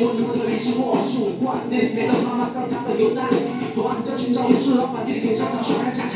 我能不能联系我主管？每当妈妈上场的有三，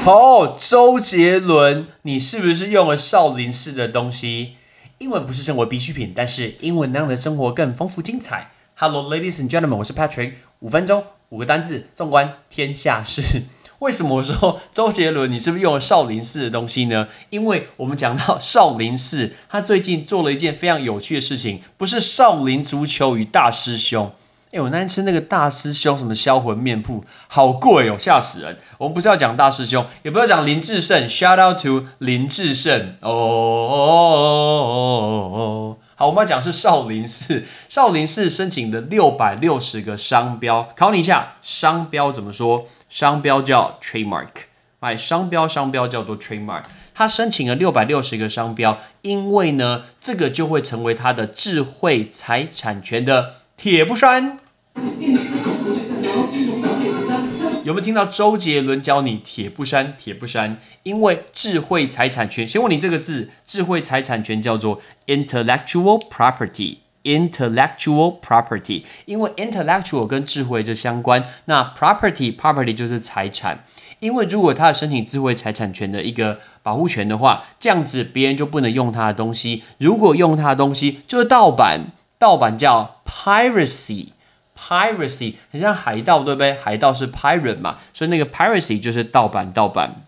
哦，周杰伦，你是不是用了少林寺的东西？英文不是生活必需品，但是英文能让你的生活更丰富精彩。Hello, ladies and gentlemen，我是 Patrick。五分钟，五个单字，纵观天下事。为什么我说周杰伦，你是不是用了少林寺的东西呢？因为我们讲到少林寺，他最近做了一件非常有趣的事情，不是少林足球与大师兄。哎，我那天吃那个大师兄什么销魂面铺，好贵哦，吓死人！我们不是要讲大师兄，也不要讲林志胜，shout out to 林志胜哦。好，我们要讲是少林寺，少林寺申请的六百六十个商标，考你一下，商标怎么说？商标叫 trademark，哎，商标商标叫做 trademark。他申请了六百六十个商标，因为呢，这个就会成为他的智慧财产权的铁布衫。有没有听到周杰伦教你铁布衫？铁布衫，因为智慧财产权。先问你这个字，智慧财产权叫做 intellectual property。intellectual property，因为 intellectual 跟智慧就相关，那 property property 就是财产。因为如果他申请智慧财产权的一个保护权的话，这样子别人就不能用他的东西。如果用他的东西，就是盗版。盗版叫 piracy。Piracy 很像海盗，对不对？海盗是 pirate 嘛，所以那个 piracy 就是盗版，盗版。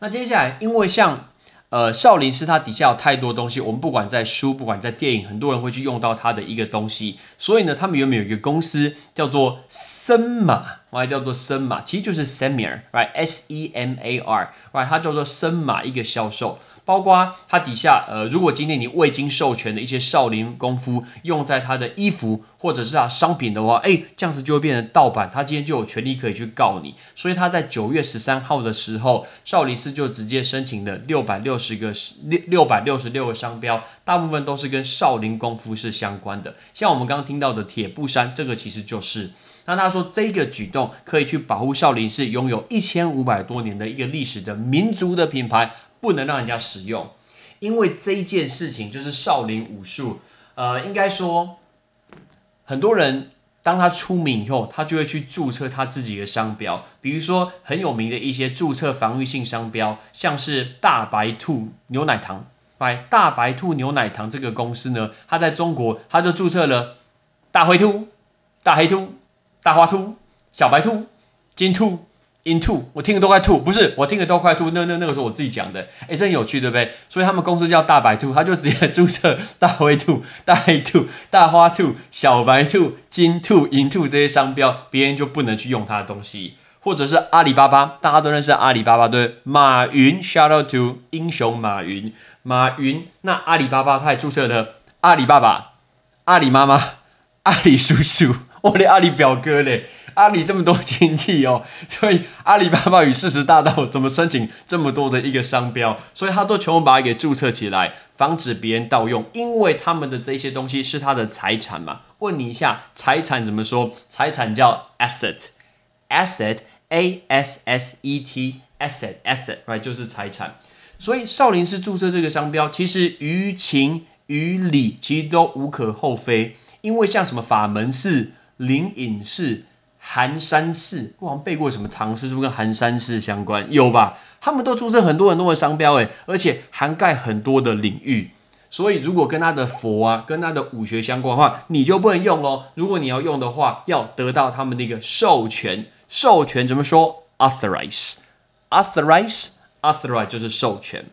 那接下来，因为像呃少林寺它底下有太多东西，我们不管在书，不管在电影，很多人会去用到它的一个东西，所以呢，他们原本有一个公司叫做森马，或叫做森马，其实就是 Semar，right？S E M A R，right？它叫做森马一个销售。包括它底下，呃，如果今天你未经授权的一些少林功夫用在他的衣服或者是他商品的话，哎，这样子就会变成盗版，他今天就有权利可以去告你。所以他在九月十三号的时候，少林寺就直接申请了六百六十个六六百六十六个商标，大部分都是跟少林功夫是相关的。像我们刚刚听到的铁布衫，这个其实就是。那他说这个举动可以去保护少林寺拥有一千五百多年的一个历史的民族的品牌。不能让人家使用，因为这一件事情就是少林武术。呃，应该说，很多人当他出名以后，他就会去注册他自己的商标。比如说很有名的一些注册防御性商标，像是大白兔牛奶糖。哎，大白兔牛奶糖这个公司呢，它在中国，它就注册了大灰兔、大黑兔、大花兔、小白兔、金兔。Into 我听的都快吐，不是我听的都快吐，那那那个时候我自己讲的，哎，这很有趣，对不对？所以他们公司叫大白兔，他就直接注册大灰兔、大黑兔、大花兔、小白兔、金兔、银兔这些商标，别人就不能去用他的东西。或者是阿里巴巴，大家都认识阿里巴巴，对？马云，shout out to 英雄马云，马云，那阿里巴巴他也注册了阿里爸爸、阿里妈妈、阿里叔叔，我的阿里表哥嘞。阿里这么多亲戚哦，所以阿里巴巴与四十大盗怎么申请这么多的一个商标？所以他都全部把它给注册起来，防止别人盗用，因为他们的这些东西是他的财产嘛。问你一下，财产怎么说？财产叫 asset，asset，a s s e t，asset，asset，right 就是财产。所以少林寺注册这个商标，其实于情于理其实都无可厚非，因为像什么法门寺、灵隐寺。寒山寺，我好像背过什么唐诗，是不是跟寒山寺相关？有吧？他们都注册很多很多的商标，诶，而且涵盖很多的领域。所以如果跟他的佛啊，跟他的武学相关的话，你就不能用哦。如果你要用的话，要得到他们的一个授权。授权怎么说？Authorize，authorize，authorize 就是授权。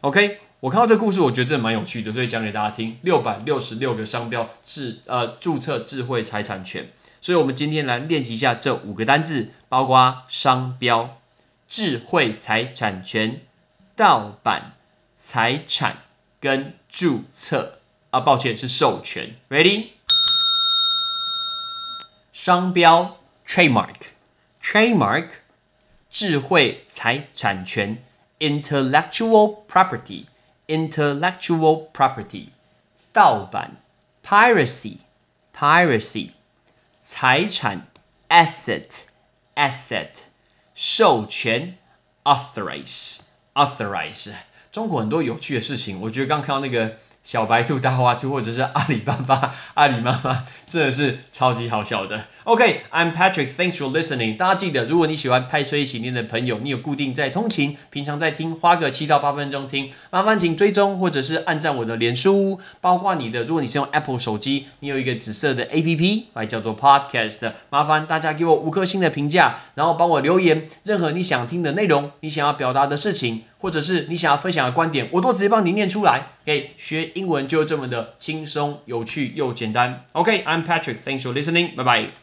OK，我看到这故事，我觉得这蛮有趣的，所以讲给大家听。六百六十六个商标智呃注册智慧财产权。所以，我们今天来练习一下这五个单字，包括商标、智慧财产权、盗版财产跟注册。啊，抱歉，是授权。Ready？商标 （trademark），trademark，智慧财产权 （intellectual property） property），intellectual property，盗版 （piracy），piracy。财产 asset asset 授权 authorize authorize 中国很多有趣的事情，我觉得刚看到那个 小白兔、大花兔，或者是阿里巴巴、阿里妈妈真的是超级好笑的。OK，I'm、Patrick，thanks for listening。大家记得，如果你喜欢派崔一起念的朋友，你有固定在通勤，平常在听，花个七到八分钟听，麻烦请追踪或者是按赞我的脸书，包括你的，如果你是用 Apple 手机，你有一个紫色的 APP，来叫做 Podcast，麻烦大家给我五颗星的评价，然后帮我留言，任何你想听的内容，你想要表达的事情。或者是你想要分享的观点，我都直接帮你念出来。OK，学英文就这么的轻松、有趣又简单。OK，I'm Patrick，Thanks for listening，bye bye。